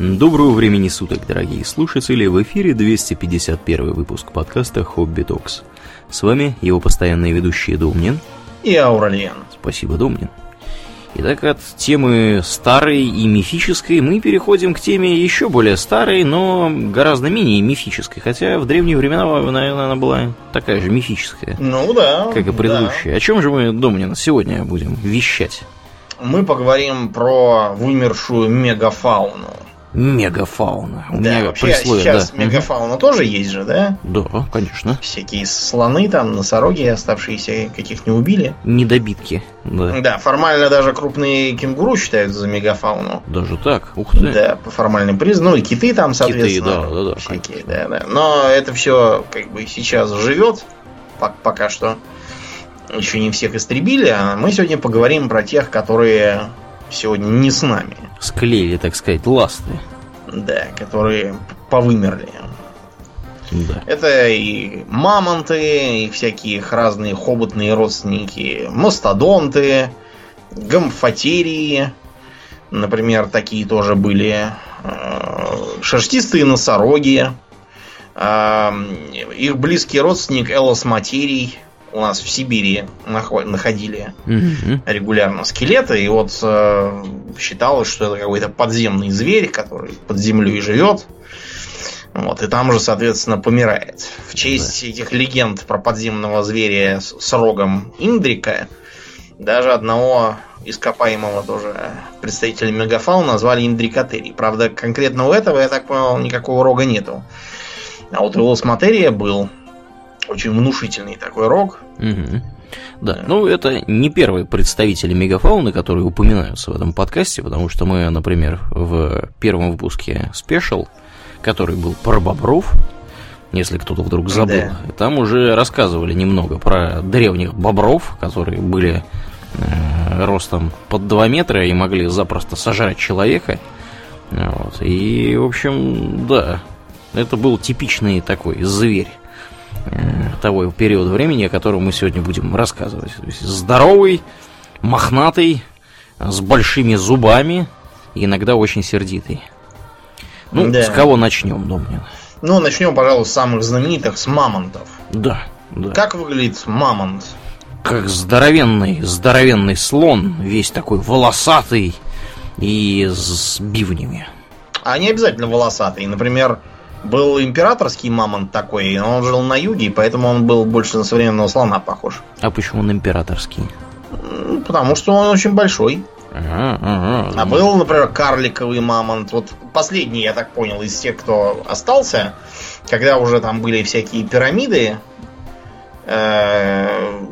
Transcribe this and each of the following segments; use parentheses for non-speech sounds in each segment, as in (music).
Доброго времени суток, дорогие слушатели! В эфире 251 выпуск подкаста «Хобби Токс». С вами его постоянные ведущие Домнин и Ауралиен. Спасибо, Домнин. Итак, от темы старой и мифической мы переходим к теме еще более старой, но гораздо менее мифической. Хотя в древние времена, наверное, она была такая же мифическая. Ну да. Как и предыдущая. Да. О чем же мы, Домнин, сегодня будем вещать? Мы поговорим про вымершую мегафауну. Мегафауна. Да, меня присловие, сейчас да. мегафауна угу. тоже есть же, да? Да, конечно. Всякие слоны там, носороги оставшиеся, каких не убили. Недобитки, да. Да, формально даже крупные кенгуру считаются за мегафауну. Даже так? Ух ты. Да, по формальным признакам. Ну и киты там, соответственно. Киты, да, да, да. Всякие, да, да. Но это все как бы сейчас живет пока что. Еще не всех истребили, а мы сегодня поговорим про тех, которые сегодня не с нами. Склеили, так сказать, ласты. Да, которые повымерли. Да. Это и мамонты, и всякие их разные хоботные родственники, мастодонты, гамфотерии, например, такие тоже были, э, шерстистые носороги, э, их близкий родственник Элос материй, у нас в Сибири находили регулярно скелеты, и вот э, считалось, что это какой-то подземный зверь, который под землей живет. Вот, и там же, соответственно, помирает. В честь да. этих легенд про подземного зверя с, с рогом Индрика, даже одного ископаемого тоже представителя мегафау назвали Индрикатерий. Правда, конкретно у этого, я так понял, никакого рога нету. А вот у Лосматерия был. Очень внушительный такой рог. Угу. Да, ну это не первые представители мегафауны, которые упоминаются в этом подкасте, потому что мы, например, в первом выпуске Special, который был про бобров, если кто-то вдруг забыл, да. там уже рассказывали немного про древних бобров, которые были э, ростом под 2 метра и могли запросто сожрать человека. Вот. И, в общем, да, это был типичный такой зверь. Э, того периода времени, о котором мы сегодня будем рассказывать. То есть здоровый, мохнатый, с большими зубами, иногда очень сердитый. Ну, да. с кого начнем, Домнин? Ну, начнем, пожалуй, с самых знаменитых, с мамонтов. Да, да. Как выглядит мамонт? Как здоровенный, здоровенный слон, весь такой волосатый и с бивнями. А не обязательно волосатый. Например, был императорский мамонт такой, но он жил на юге, поэтому он был больше на современного слона похож. А почему он императорский? Потому что он очень большой. Ага, ага. А был, например, карликовый мамонт. Вот последний, я так понял, из тех, кто остался, когда уже там были всякие пирамиды, э,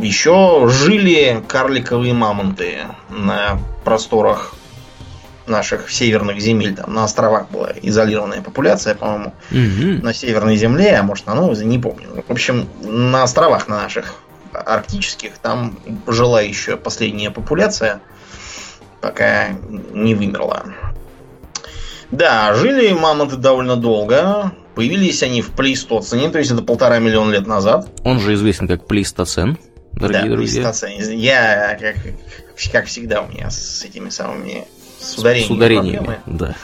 еще жили карликовые мамонты на просторах наших северных земель. Там на островах была изолированная популяция, по-моему, угу. на северной земле, а может на Новой, не помню. В общем, на островах на наших арктических там жила еще последняя популяция, пока не вымерла. Да, жили мамонты довольно долго. Появились они в плейстоцене, то есть это полтора миллиона лет назад. Он же известен как плейстоцен, дорогие да, друзья. Плейстоцен. Я, как, как всегда, у меня с этими самыми с ударением. С ударениями, да, да.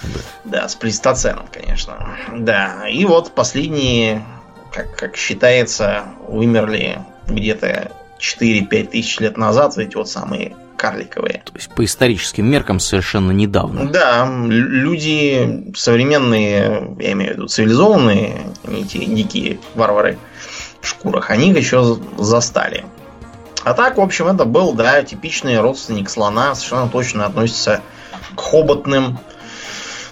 Да, с плейстоценом, конечно. Да, и вот последние, как, как считается, вымерли где-то 4-5 тысяч лет назад эти вот самые карликовые. То есть по историческим меркам совершенно недавно. Да, люди современные, я имею в виду цивилизованные, не те дикие варвары в шкурах, они их еще застали. А так, в общем, это был, да, типичный родственник слона, совершенно точно относится к хоботным.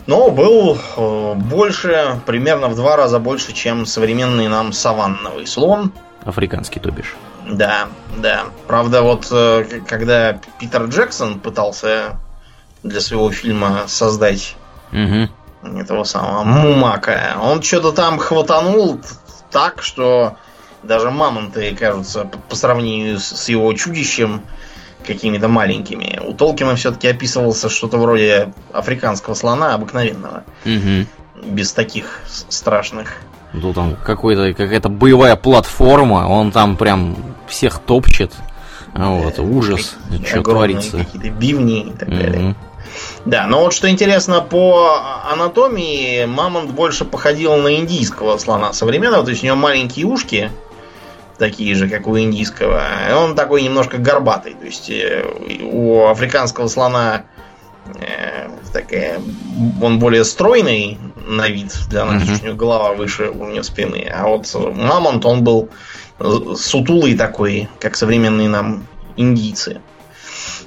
Но был э, больше, примерно в два раза больше, чем современный нам саванновый слон. Африканский, то бишь. Да, да. Правда, вот э, когда Питер Джексон пытался для своего фильма создать угу. этого самого Мумака, он что-то там хватанул так, что даже мамонты кажутся по сравнению с его чудищем какими-то маленькими. У Толкина все-таки описывался что-то вроде африканского слона обыкновенного. Угу. Без таких страшных. Ну там какой-то какая-то боевая платформа, он там прям всех топчет. Вот, ужас, что творится. Какие-то бивни и так далее. Да, но вот что интересно, по анатомии мамонт больше походил на индийского слона современного, то есть у него маленькие ушки, такие же, как у индийского. Он такой немножко горбатый. То есть э, у африканского слона э, такая, он более стройный на вид, для нас uh-huh. у него голова выше уровня спины. А вот мамонт, он был сутулый такой, как современные нам индийцы.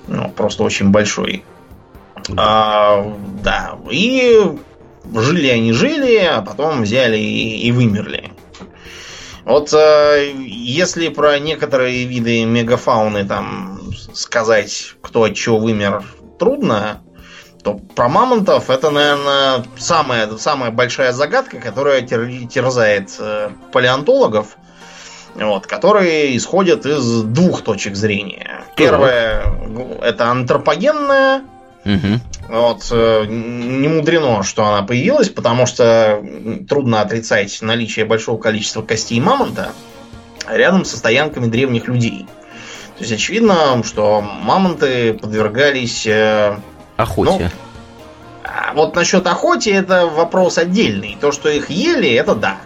Ну, просто очень большой. Да. А, да. И жили они жили, а потом взяли и, и вымерли. Вот э, если про некоторые виды мегафауны там сказать, кто от чего вымер, трудно, то про мамонтов это, наверное, самая, самая большая загадка, которая терзает э, палеонтологов, вот, которые исходят из двух точек зрения. Первое это антропогенная, Угу. Вот, э, не мудрено, что она появилась, потому что трудно отрицать наличие большого количества костей мамонта рядом со стоянками древних людей. То есть очевидно, что мамонты подвергались... Э, Охоте. Ну, а вот насчет охоты это вопрос отдельный. То, что их ели, это да.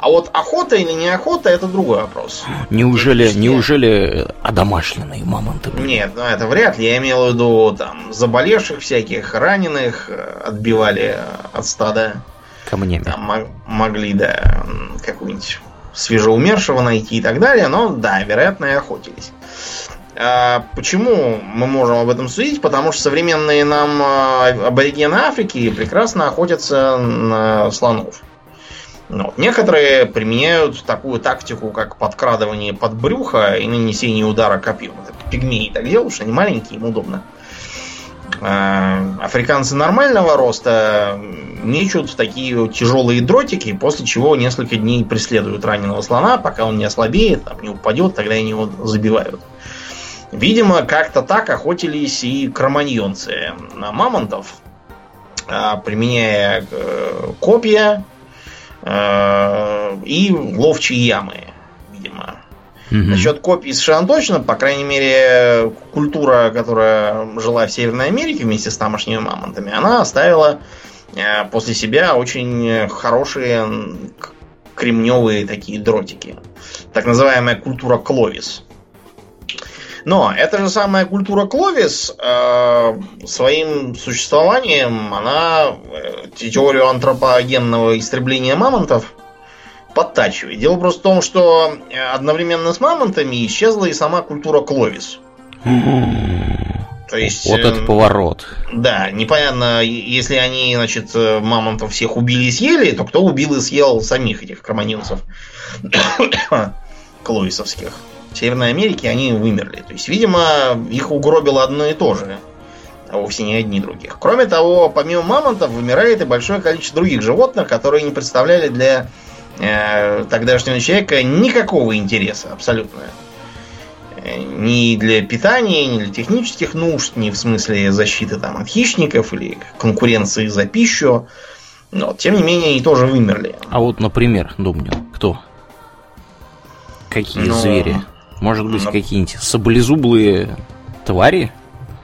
А вот охота или не охота, это другой вопрос. Неужели, неужели одомашненные мамонты были? Нет, ну это вряд ли. Я имел в виду там заболевших всяких, раненых, э, отбивали от стада. Камнями. Там могли, да, какую-нибудь свежеумершего найти и так далее, но да, вероятно, и охотились. А почему мы можем об этом судить? Потому что современные нам э, аборигены Африки прекрасно охотятся на слонов. Ну, некоторые применяют такую тактику, как подкрадывание под брюхо и нанесение удара копьем. Это пигмеи так делают, что они маленькие, им удобно. А, африканцы нормального роста мечут такие тяжелые дротики, после чего несколько дней преследуют раненого слона, пока он не ослабеет, там, не упадет, тогда они его забивают. Видимо, как-то так охотились и кроманьонцы на мамонтов, а, применяя э, копья, и ловчие ямы, видимо. Угу. Насчет копий совершенно точно, по крайней мере, культура, которая жила в Северной Америке вместе с тамошними мамонтами, она оставила э, после себя очень хорошие кремневые такие дротики. Так называемая культура Кловис. Но эта же самая культура Кловис э, своим существованием, она э, теорию антропогенного истребления мамонтов подтачивает. Дело просто в том, что э, одновременно с мамонтами исчезла и сама культура Кловис. То есть, вот это э, поворот. Да, непонятно, если они, значит, э, мамонтов всех убили и съели, то кто убил и съел самих этих кроманилцев (coughs) клоисовских. Северной Америке они вымерли. То есть, видимо, их угробило одно и то же, а вовсе не одни других. Кроме того, помимо мамонтов, вымирает и большое количество других животных, которые не представляли для э, тогдашнего человека никакого интереса абсолютно. Э, ни для питания, ни для технических нужд, ни в смысле защиты там, от хищников или конкуренции за пищу. Но, тем не менее, они тоже вымерли. А вот, например, думаю, кто? Какие ну, звери? Может быть, Но... какие-нибудь саблезублые твари?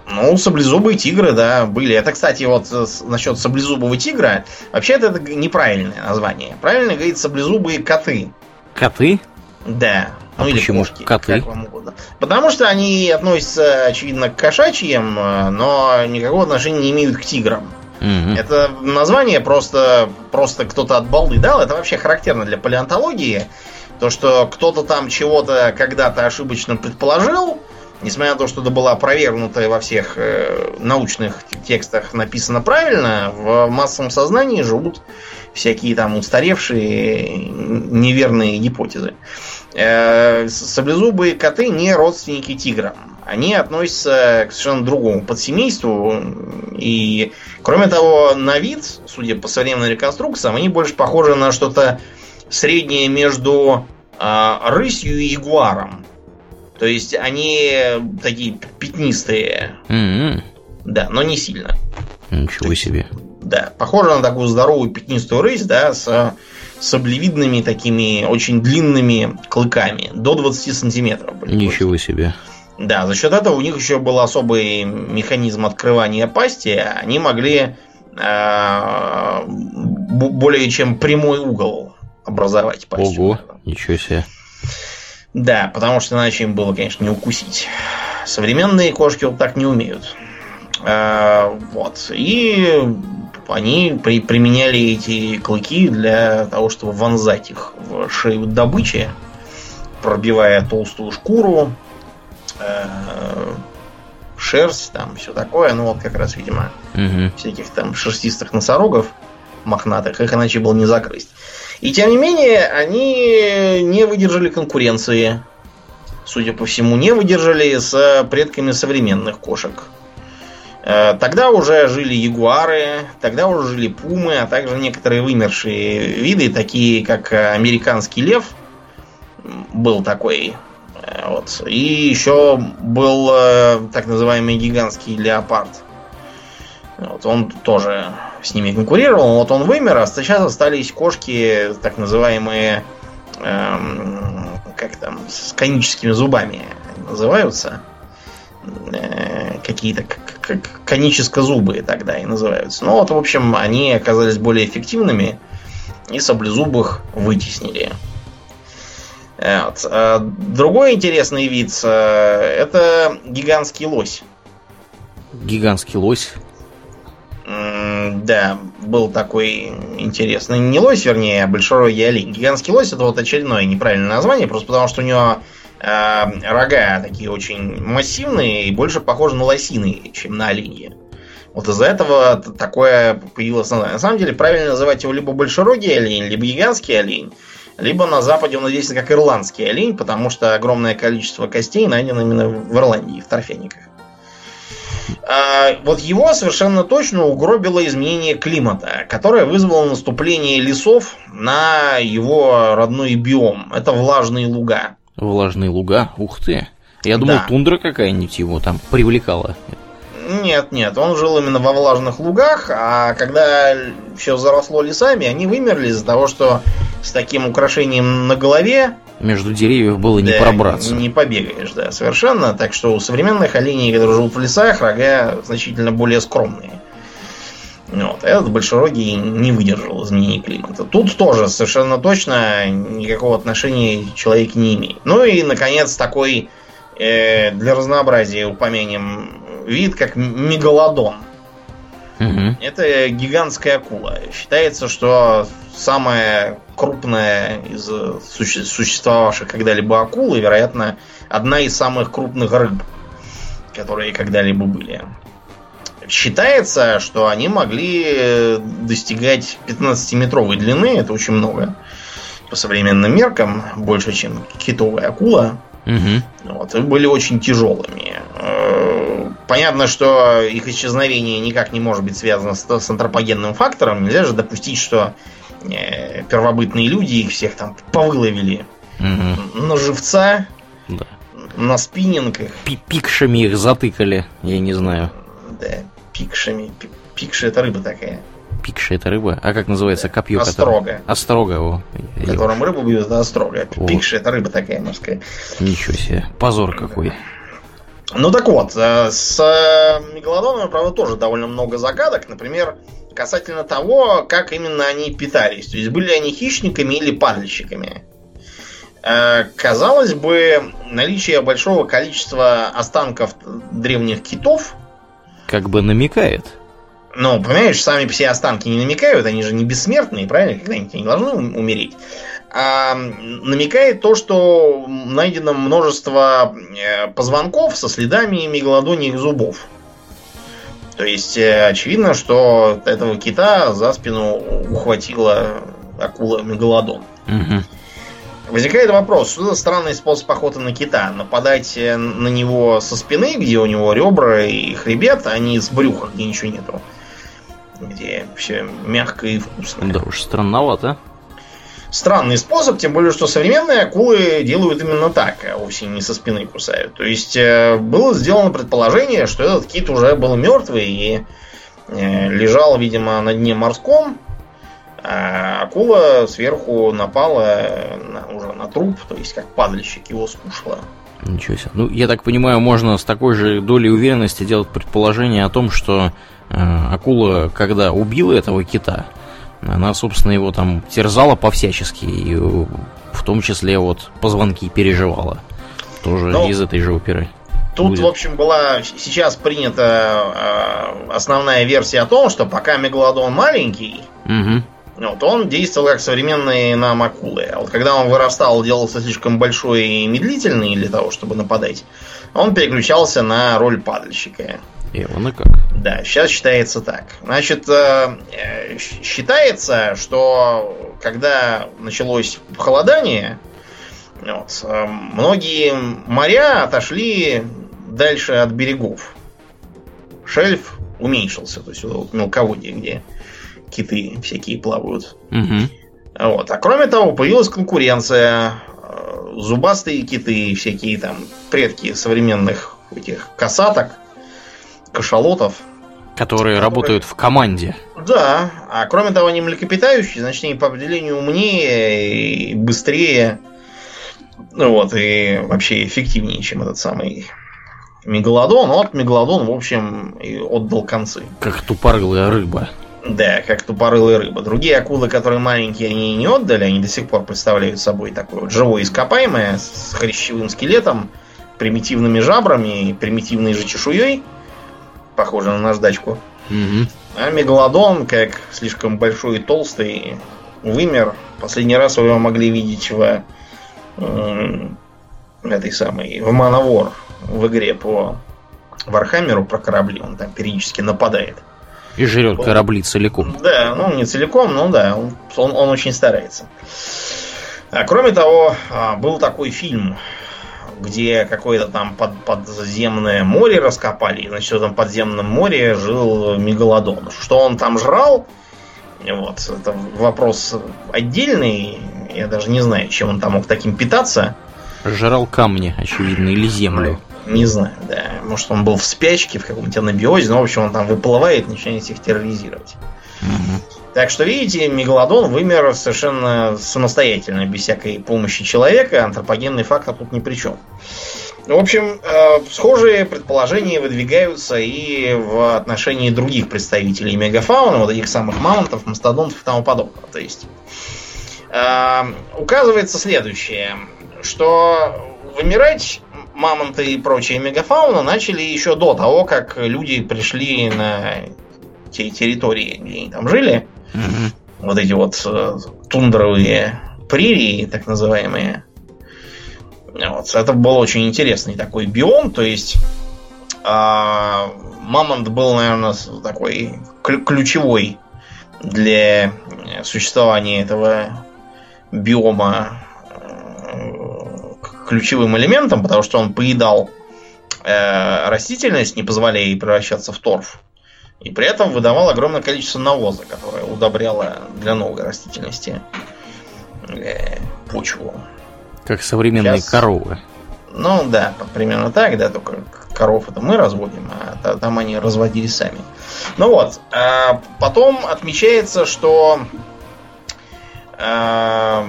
Ну, саблезубые тигры, да, были. Это, кстати, вот насчет саблезубого тигра. Вообще-то это неправильное название. Правильно говорит саблезубые коты. Коты? Да. А ну, почему или кошки, коты? Как вам угодно. Потому что они относятся, очевидно, к кошачьим, но никакого отношения не имеют к тиграм. Угу. Это название просто, просто кто-то от балды дал. Это вообще характерно для палеонтологии. То, что кто-то там чего-то когда-то ошибочно предположил, несмотря на то, что это было опровергнуто во всех э, научных текстах написано правильно, в массовом сознании живут всякие там устаревшие неверные гипотезы. Э, саблезубые коты не родственники тиграм. Они относятся к совершенно другому подсемейству. И, кроме того, на вид, судя по современным реконструкциям, они больше похожи на что-то среднее между э, рысью и ягуаром. То есть они такие пятнистые. Mm-hmm. Да, но не сильно. Ничего есть, себе. Да, похоже на такую здоровую пятнистую рысь, да, с саблевидными такими очень длинными клыками. До 20 сантиметров. Ничего себе. Да, за счет этого у них еще был особый механизм открывания пасти. Они могли э, более чем прямой угол образовать пасть. Ого, ничего себе. Да, потому что иначе им было, конечно, не укусить. Современные кошки вот так не умеют. Э, вот. И они при, применяли эти клыки для того, чтобы вонзать их в шею добычи, пробивая толстую шкуру, э, шерсть, там все такое. Ну вот как раз, видимо, угу. всяких там шерстистых носорогов мохнатых, их иначе было не закрыть. И тем не менее, они не выдержали конкуренции. Судя по всему, не выдержали с предками современных кошек. Э, тогда уже жили ягуары, тогда уже жили пумы, а также некоторые вымершие виды, такие как американский лев, был такой. Э, вот. И еще был э, так называемый гигантский леопард. Вот, он тоже с ними конкурировал, вот он вымер, а сейчас остались кошки, так называемые, эм, как там, с коническими зубами называются. Э, какие-то коническо-зубые тогда и называются. Ну вот, в общем, они оказались более эффективными и саблезубых вытеснили. Вот. А другой интересный вид э, это гигантский лось. Гигантский лось? Да, был такой интересный. Не лось, вернее, а большерогий олень. Гигантский лось это вот очередное неправильное название, просто потому что у него э, рога такие очень массивные и больше похожи на лосины, чем на оленьи. Вот из-за этого такое появилось. На самом деле, правильно называть его либо большерогий олень, либо гигантский олень, либо на Западе он известен как ирландский олень, потому что огромное количество костей найдено именно в Ирландии, в торфяниках. А, вот его совершенно точно угробило изменение климата, которое вызвало наступление лесов на его родной биом. Это влажные луга. Влажные луга? Ух ты. Я думал, да. тундра какая-нибудь его там привлекала. Нет, нет, он жил именно во влажных лугах, а когда все заросло лесами, они вымерли из-за того, что с таким украшением на голове между деревьев было да, не пробраться. Не побегаешь, да, совершенно. Так что у современных оленей, которые живут в лесах, рога значительно более скромные. Вот. Этот большерогий не выдержал изменений климата. Тут тоже совершенно точно никакого отношения человек не имеет. Ну и, наконец, такой э, для разнообразия упомянем вид, как мегалодон. Угу. Это гигантская акула. Считается, что самая крупная из существовавших когда-либо акул, и, вероятно, одна из самых крупных рыб, которые когда-либо были. Считается, что они могли достигать 15-метровой длины, это очень много по современным меркам, больше, чем китовая акула. Угу. Вот, и были очень тяжелыми. Э, понятно, что их исчезновение никак не может быть связано с, с антропогенным фактором. Нельзя же допустить, что э, первобытные люди их всех там повыловили угу. на живца, да. на спиннингах. Пикшами их затыкали, я не знаю. Да, пикшами. Пикши это рыба такая. Пикши это рыба? А как называется копье? Острога. Которое... Острога. О, Которым рыбу бьют, это острога. О. Пикши это рыба такая морская. Ничего себе. Позор какой. Ну так вот, э, с э, мегалодонами, правда, тоже довольно много загадок. Например, касательно того, как именно они питались. То есть были они хищниками или падальщиками. Э, казалось бы, наличие большого количества останков древних китов как бы намекает. Ну, понимаешь, сами все останки не намекают, они же не бессмертные, правильно? Когда-нибудь они должны умереть. А намекает то, что найдено множество позвонков со следами мегалодонных зубов. То есть э, очевидно, что этого кита за спину ухватила акула мегалодон. Угу. Возникает вопрос, что это странный способ охоты на кита. Нападать э, на него со спины, где у него ребра и хребет, а не с брюха, где ничего нету. Где все мягко и вкусно. Да уж странновато. Странный способ, тем более, что современные акулы делают именно так, а вовсе не со спины кусают. То есть э, было сделано предположение, что этот кит уже был мертвый и э, лежал, видимо, на дне морском, а акула сверху напала на, уже на труп, то есть как падальщик его скушала. Ничего себе. Ну, я так понимаю, можно с такой же долей уверенности делать предположение о том, что э, акула, когда убила этого кита, она, собственно, его там терзала по-всячески, и в том числе вот позвонки переживала. Тоже Ну, из этой же оперы. Тут, будет. в общем, была сейчас принята э, основная версия о том, что пока мегалодон маленький, Угу. вот, он действовал как современные нам акулы. А вот когда он вырастал, делался слишком большой и медлительный для того, чтобы нападать, он переключался на роль падальщика. И вон и как. Да, сейчас считается так. Значит, э, э, считается, что когда началось похолодание, вот, э, многие моря отошли дальше от берегов. Шельф уменьшился, то есть вот мелководье, где киты всякие плавают. Угу. Вот. А кроме того, появилась конкуренция. Э, Зубастые киты, всякие там предки современных этих касаток, кашалотов. Которые работают в команде. Да, а кроме того, они млекопитающие, значит, они по определению умнее и быстрее, ну вот, и вообще эффективнее, чем этот самый Мегалодон. Вот Мегалодон, в общем, и отдал концы. Как тупорылая рыба. Да, как тупорылая рыба. Другие акулы, которые маленькие, они не отдали, они до сих пор представляют собой такое вот живое ископаемое с хрящевым скелетом, примитивными жабрами и примитивной же чешуей, похоже на наждачку. Угу. А мегалодон, как слишком большой и толстый, вымер. Последний раз вы его могли видеть в м, этой самой в Man O' War в игре по Вархаммеру про корабли. Он там периодически нападает. И жрет корабли целиком. Да, ну не целиком, но да, он, он, он очень старается. А кроме того, а, был такой фильм, где какое-то там под, подземное море раскопали, и, значит, в этом подземном море жил мегалодон. Что он там жрал, вот, это вопрос отдельный, я даже не знаю, чем он там мог таким питаться. Жрал камни, очевидно, или землю. Не знаю, да. Может, он был в спячке, в каком-то анабиозе, но, в общем, он там выплывает начинает всех терроризировать. Мгм. Так что, видите, мегалодон вымер совершенно самостоятельно, без всякой помощи человека. Антропогенный фактор тут ни при чем. В общем, э, схожие предположения выдвигаются и в отношении других представителей мегафауны, вот этих самых мамонтов, мастодонтов и тому подобного. То есть, э, указывается следующее, что вымирать мамонты и прочая мегафауна начали еще до того, как люди пришли на те территории, где они там жили Мгм. вот эти вот э, тундровые прерии, так называемые. Вот. Это был очень интересный такой биом, то есть а, мамонт был, наверное, такой клю- ключевой для существования этого биома э, ключевым элементом, потому что он поедал э, растительность, не позволяя ей превращаться в торф. И при этом выдавал огромное количество навоза, которое удобряло для новой растительности э, почву. Как современные Щас. коровы. Ну да, примерно так, да, только коров это мы разводим, а та- там они разводили сами. Ну вот, а потом отмечается, что а,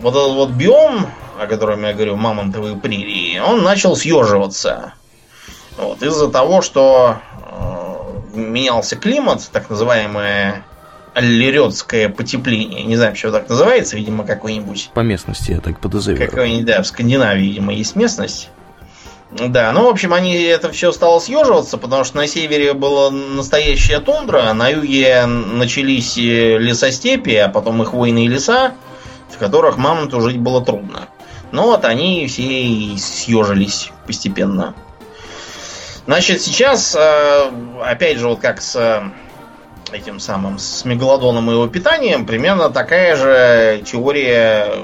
вот этот вот биом, о котором я говорю, мамонтовые прерии, он начал съеживаться. Вот, из-за того, что менялся климат, так называемое аллеретское потепление. Не знаю, почему так называется, видимо, какой-нибудь По местности, я так подозреваю. какой-нибудь, да, в Скандинавии, видимо, есть местность. Да, ну, в общем, они это все стало съеживаться, потому что на севере была настоящая тундра, на юге начались э, лесостепи, а потом и хвойные леса, в которых мамонту жить было трудно. Но вот они все и съежились постепенно. Значит, сейчас, э, опять же, вот как с э, этим самым, с мегалодоном и его питанием, примерно такая же теория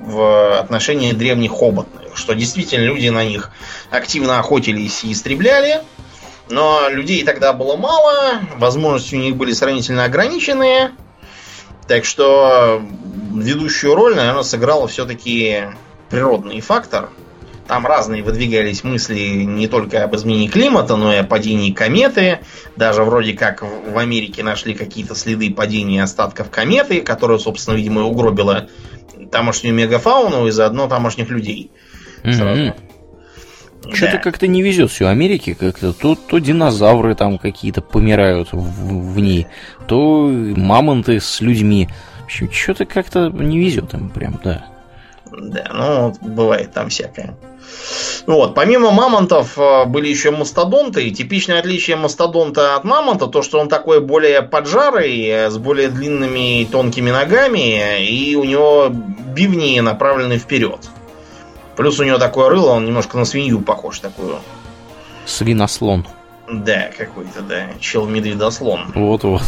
в отношении древних хоботных, что действительно люди на них активно охотились и истребляли, но людей тогда было мало, возможности у них были сравнительно ограниченные, так что ведущую роль, наверное, сыграл все-таки природный фактор. Там разные выдвигались мысли не только об изменении климата, но и о падении кометы. Даже вроде как в Америке нашли какие-то следы падения остатков кометы, которая, собственно, видимо, угробила тамошнюю мегафауну и заодно тамошних людей. Сразу. Что-то да. как-то не везет все Америке, как-то то, то динозавры там какие-то помирают в, в ней, то мамонты с людьми. В общем, что-то как-то не везет им прям, да. Да, ну, бывает там всякое. Вот, помимо мамонтов э, были еще мастодонты. И типичное отличие мастодонта от мамонта то, что он такой более поджарый, э, с более длинными и тонкими ногами, и у него бивни направлены вперед. Плюс у него такое рыло, он немножко на свинью похож такую. Свинослон. Да, какой-то, да. Чел-медведослон. Вот-вот.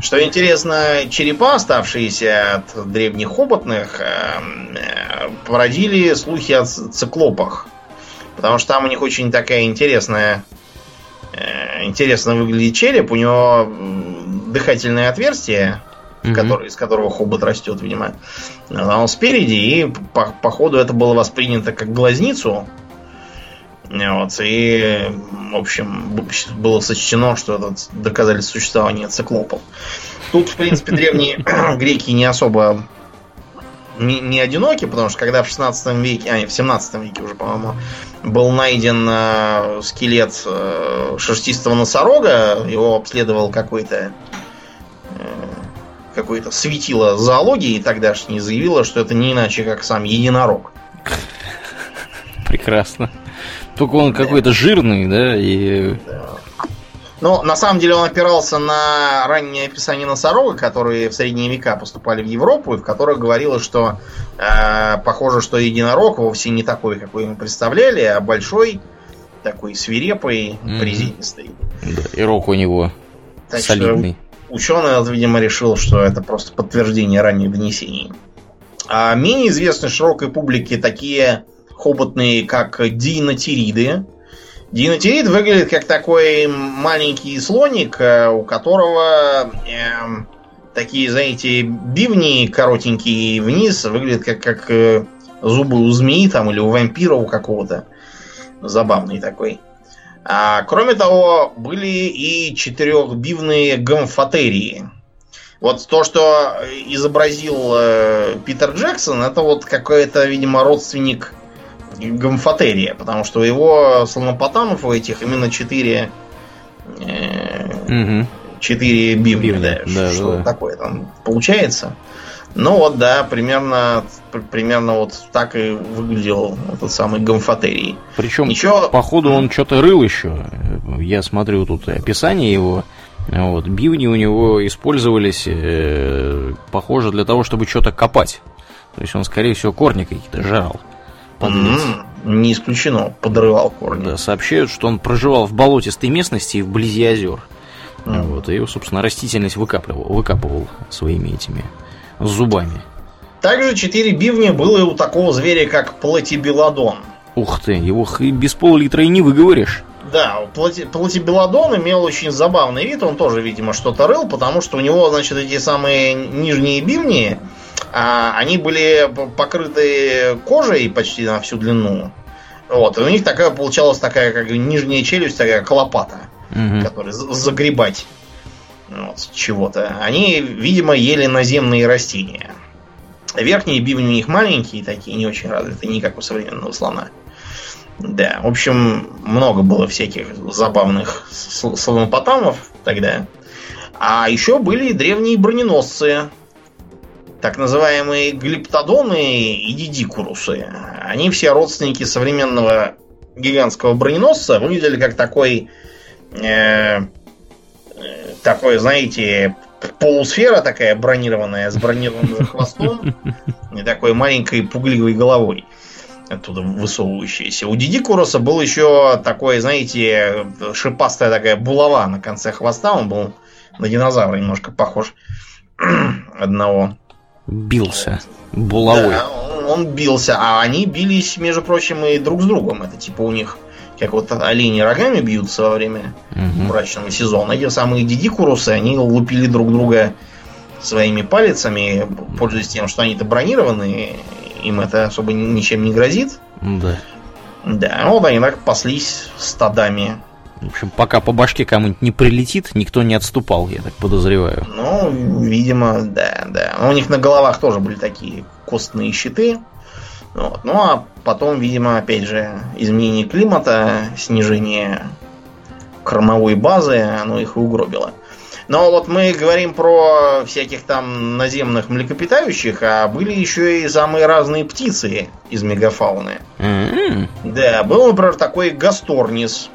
Что интересно, черепа, оставшиеся от древних хоботных, э, породили слухи о циклопах. Потому что там у них очень такая интересная... Э, интересно выглядит череп. У него дыхательное отверстие, который, из которого хобот растет, видимо. Он спереди, и по, по ходу это было воспринято как глазницу. Вот, и, в общем, было сочтено, что это доказали существование циклопов. Тут, в принципе, древние (clears throat) греки не особо не, не одиноки, потому что когда в 16 веке, а не, в 17 веке уже, по-моему, был найден э, скелет э, шерстистого носорога, его обследовал какой-то э, какое-то светило зоологии тогдашнее заявило, что это не иначе, как сам единорог. Прекрасно. Только он какой-то жирный, да, и... Ну, на самом деле он опирался на раннее описание носорога, которые в средние века поступали в Европу, и в которых говорилось, что э, похоже, что единорог вовсе не такой, какой мы представляли, а большой, такой свирепый, mm-hmm. приземистый. И рог у него так солидный. Ученый, видимо, решил, что это просто подтверждение ранних донесений. А менее известны широкой публике такие хоботные, как динотериды. Динотерид выглядит как такой маленький слоник, э, у которого э, такие, знаете, бивни коротенькие вниз, выглядят как, как э, зубы у змеи там или у вампира у какого-то. Забавный такой. А, кроме того, были и четырехбивные гомфотерии. Вот то, что изобразил э, Питер Джексон, это вот какой-то, видимо, родственник гомфотерия, потому что у его слонопотамов у этих именно четыре э, четыре бивня, да, да, что да. такое там получается. Ну вот, да, примерно, примерно вот так и выглядел этот самый гомфотерий. Причем, еще... походу, он что-то рыл еще. Я смотрю тут описание его. Вот, бивни у него использовались, э, похоже, для того, чтобы что-то копать. То есть он, скорее всего, корни какие-то жрал подлец. Mm-hmm. Не исключено, подрывал корни. Да, сообщают, что он проживал в болотистой местности вблизи озер. Mm-hmm. Вот, и, собственно, растительность выкапывал, выкапывал своими этими зубами. Также четыре бивня было и у такого зверя, как платибеладон. Ух ты, его без пол-литра и не выговоришь. Да, плати, платибеладон имел очень забавный вид, он тоже, видимо, что-то рыл, потому что у него, значит, эти самые нижние бивни, они были покрыты кожей почти на всю длину. Вот, и у них такая получалась такая, как нижняя челюсть, такая колопата, угу. которая загребать вот, чего-то. Они, видимо, ели наземные растения. Верхние бивни у них маленькие, такие не очень развитые, не как у современного слона. Да, в общем, много было всяких забавных слонопотамов тогда. А еще были древние броненосцы, так называемые глиптодоны и дидикурусы. Они все родственники современного гигантского броненосца, выглядели как такой, э, такой, знаете, полусфера такая бронированная с бронированным (laughs) хвостом и такой маленькой пугливой головой оттуда высовывающаяся. У Дидикуроса был еще такой, знаете, шипастая такая булава на конце хвоста. Он был на динозавра немножко похож (clears throat) одного бился булавой. Да, он бился, а они бились, между прочим, и друг с другом. Это типа у них как вот олени рогами бьются во время угу. брачного сезона. Эти самые дидикурусы, они лупили друг друга своими палецами, пользуясь тем, что они-то бронированы, им это особо ничем не грозит. Да. Да, вот они так паслись стадами в общем, пока по башке кому-нибудь не прилетит, никто не отступал, я так подозреваю. Ну, видимо, да, да. Но у них на головах тоже были такие костные щиты. Вот. Ну а потом, видимо, опять же, изменение климата, снижение кормовой базы, оно их и угробило. Но вот мы говорим про всяких там наземных млекопитающих, а были еще и самые разные птицы из мегафауны. М-м. Да, был, например, такой гасторнис.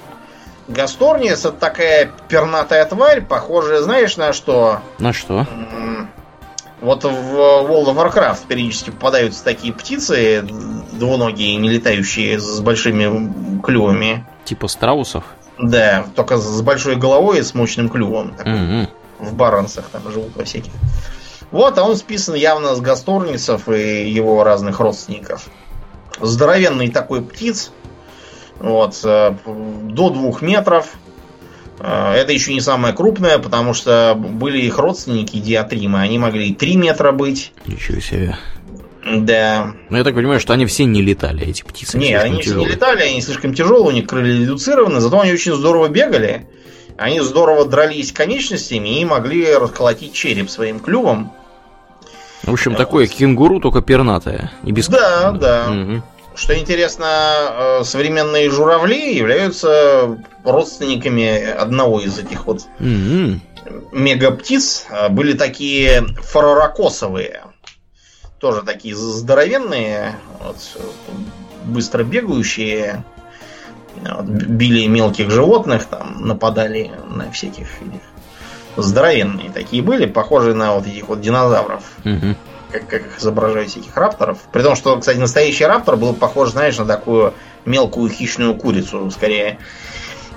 Гасторнис это такая пернатая тварь, похожая, знаешь, на что? На что? Вот в World of Warcraft периодически попадаются такие птицы двуногие, не летающие с большими клювами. Типа страусов? Да, только с большой головой и с мощным клювом. М-м. В баронсах там живут во всяких. Вот, а он списан явно с гасторницев и его разных родственников. Здоровенный такой птиц. Вот, э, до двух метров. Э, Это еще не самое крупное, потому что были их родственники диатримы. Они могли и 3 метра быть. Ничего себе. Да. Ну, я так понимаю, что они все не летали, эти птицы. Не, они все не тяжелые. летали, они слишком тяжелые, у них крылья редуцированы, зато они очень здорово бегали. Они здорово дрались конечностями и могли расколотить череп своим клювом. В общем, такое кенгуру, только пернатое. И без... Да, да. Мгм. Что интересно, э, современные журавли являются родственниками одного из этих вот М-м. мегаптиц. Э, Были такие фараракосовые. Тоже такие здоровенные, вот, э, быстро бегающие. Вот, б- били мелких животных, там, нападали на всяких. Здоровенные такие были, похожие на вот этих вот динозавров Мгм. Как, как их изображают всяких рапторов. При том, что, кстати, настоящий раптор был похож, знаешь, на такую мелкую хищную курицу, скорее,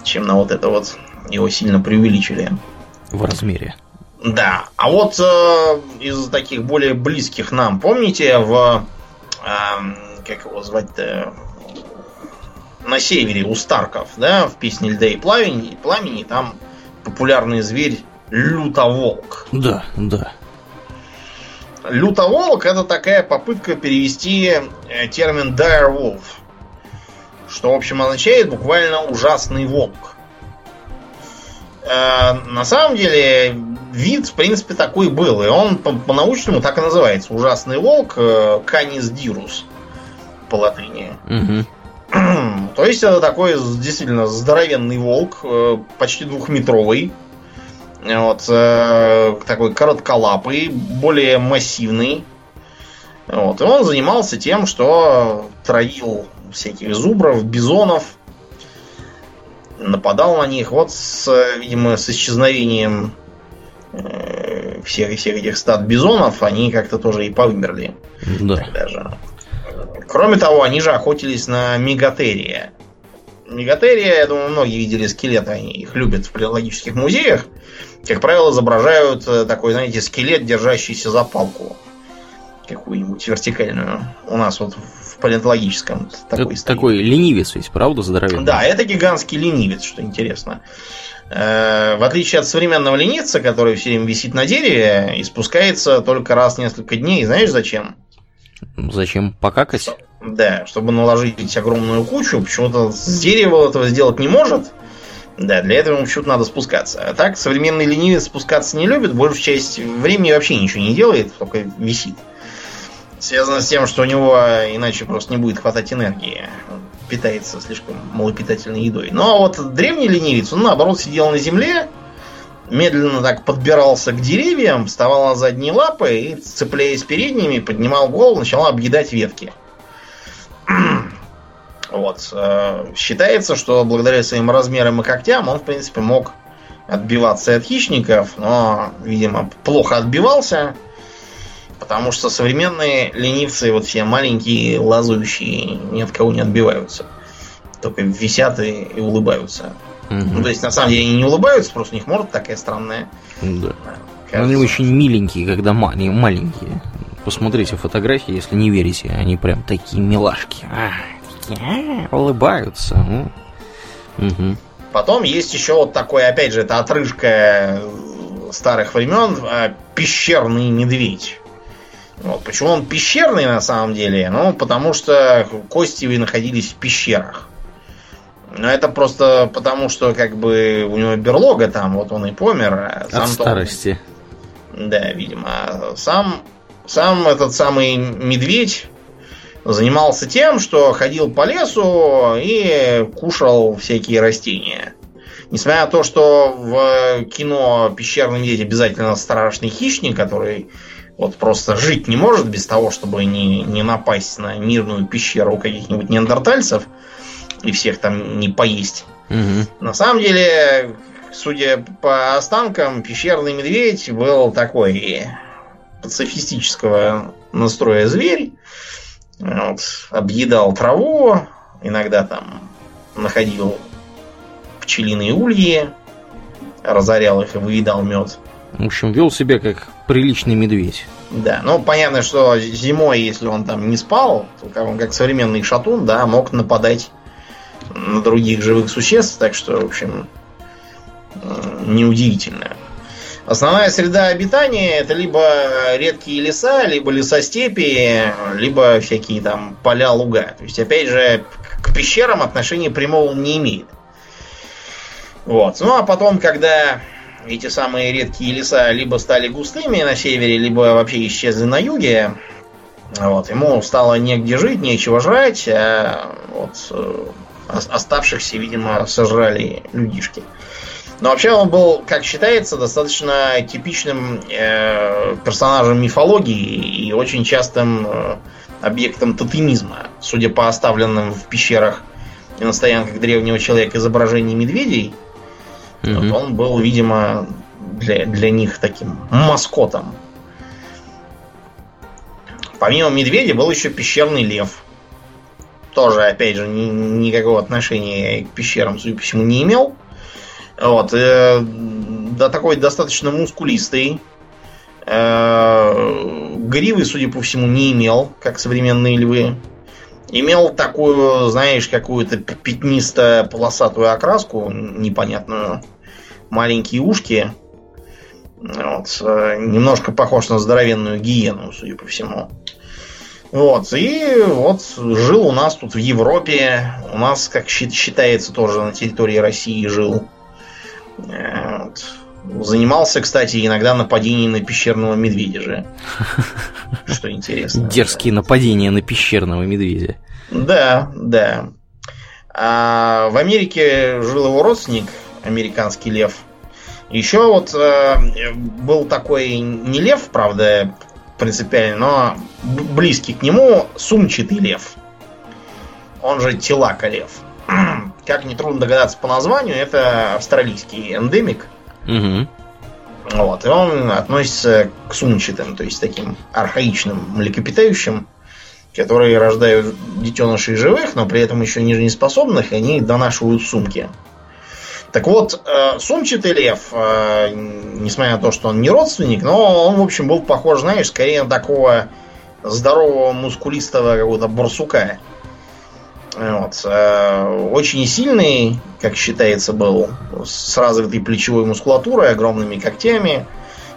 чем на вот это вот. Его сильно преувеличили. В размере. Да. А вот э, из таких более близких нам, помните, в эм, как его звать-то? На севере у Старков, да, в песне Льда и пламени, пламени там популярный зверь лютоволк. Да, да. Лютоволк это такая попытка перевести э, термин dire wolf, что, в общем, означает буквально ужасный волк. Э, на самом деле, вид, в принципе, такой был, и он по- по-научному так и называется. Ужасный волк э, Canis dirus по латыни. (clears throat) То есть это такой действительно здоровенный волк, почти двухметровый. Вот, э, такой коротколапый, более массивный. Вот, и он занимался тем, что травил всяких зубров, бизонов, нападал на них. Вот, с, видимо, с исчезновением э, всех, всех этих стад бизонов, они как-то тоже и повымерли Да. тогда же. Кроме того, они же охотились на мегатерия. Мегатерия, я думаю, многие видели скелеты, они их любят в палеологических музеях. Как правило, изображают э, такой, знаете, скелет, держащийся за палку. Какую-нибудь вертикальную. У нас вот в палеонтологическом такой Это стоит. такой ленивец ведь, правда, здоровенный? Да, это гигантский ленивец, что интересно. Э, В отличие от современного ленивца, который все время висит на дереве и спускается только раз в несколько дней, знаешь зачем? Зачем покакать? Да, чтобы наложить огромную кучу, почему-то с дерева этого сделать не может. Да, для этого ему почему-то надо спускаться. А так, современный ленивец спускаться не любит, большую часть времени вообще ничего не делает, только висит. Связано с тем, что у него иначе просто не будет хватать энергии. Он питается слишком малопитательной едой. Ну а вот древний ленивец, он наоборот сидел на земле, медленно так подбирался к деревьям, вставал на задние лапы и, цепляясь передними, поднимал голову, начал объедать ветки. Вот. э, Считается, что благодаря своим размерам и когтям он, в принципе, мог отбиваться от хищников, но, видимо, плохо отбивался, потому что современные ленивцы, вот все маленькие, лазающие, ни от кого не отбиваются. Только висят и, и улыбаются. Мгм. Ну, то есть, на самом деле, они не улыбаются, просто у них морда такая странная. Да. Кажется. Они очень миленькие, когда ма- они маленькие. Посмотрите фотографии, если не верите. Они прям такие милашки. А, такие, а, улыбаются. Мгм. Потом есть еще вот такой, опять же, это отрыжка э, старых времен, э, пещерный медведь. Вот. Почему он пещерный на самом деле? Ну, потому что кости его находились в пещерах. Но это просто потому, что как бы у него берлога там, вот он и помер. а От сам-то он- старости. Да, видимо. Сам, сам этот самый медведь занимался тем, что ходил по лесу и кушал всякие растения. Несмотря на то, что в кино «Пещерный медведь» обязательно страшный хищник, который вот просто жить не может без того, чтобы не, не напасть на мирную пещеру каких-нибудь неандертальцев и всех там не поесть. Мгм. На самом деле, судя по останкам, пещерный медведь был такой пацифистического настроя зверь. Вот, объедал траву, иногда там находил пчелиные ульи, разорял их и выедал мед. В общем, вел себя как приличный медведь. Да, ну понятно, что зимой, если он там не спал, то как он как современный шатун, да, мог нападать на других живых существ, так что, в общем, неудивительно. Основная среда обитания это либо редкие леса, либо лесостепи, либо всякие там поля, луга. То есть, опять же, к пещерам отношения прямого не имеет. Вот. Ну а потом, когда эти самые редкие леса либо стали густыми на севере, либо вообще исчезли на юге, вот, ему стало негде жить, нечего жрать, а вот э, ос- оставшихся, видимо, сожрали людишки. Но вообще он был, как считается, достаточно типичным э, персонажем мифологии и очень частым э, объектом тотемизма. Судя по оставленным в пещерах и на стоянках древнего человека изображений медведей, Мгм. вот он был, видимо, для, для них таким маскотом. Помимо медведя был еще пещерный лев. Тоже, опять же, ни- никакого отношения к пещерам, судя по всему, не имел. Вот. э, да, такой достаточно мускулистый. Э, гривы, судя по всему, не имел, как современные львы. Имел такую, знаешь, какую-то пятнисто-полосатую окраску, непонятную. Маленькие ушки. Вот, э, немножко похож на здоровенную гиену, судя по всему. Вот, и вот жил у нас тут в Европе. У нас, как считается, тоже на территории России жил. Вот. Занимался, кстати, иногда нападением на пещерного медведя же. (laughs) Что интересно. Дерзкие нападения на пещерного медведя. Да, да. А в Америке жил его родственник, американский лев. Еще вот э, был такой не лев, правда, принципиально, но близкий к нему сумчатый лев. Он же телака лев. (clears throat) Как нетрудно догадаться по названию, это австралийский эндемик. Мгм. Вот, и он относится к сумчатым, то есть таким архаичным млекопитающим, которые рождают детенышей живых, но при этом еще не жизнеспособных, и они донашивают сумки. Так вот, э, сумчатый лев, э, несмотря на то, что он не родственник, но он, в общем, был похож, знаешь, скорее на такого здорового, мускулистого какого-то барсука. Вот. э, Очень сильный, как считается, был, с развитой плечевой мускулатурой, огромными когтями,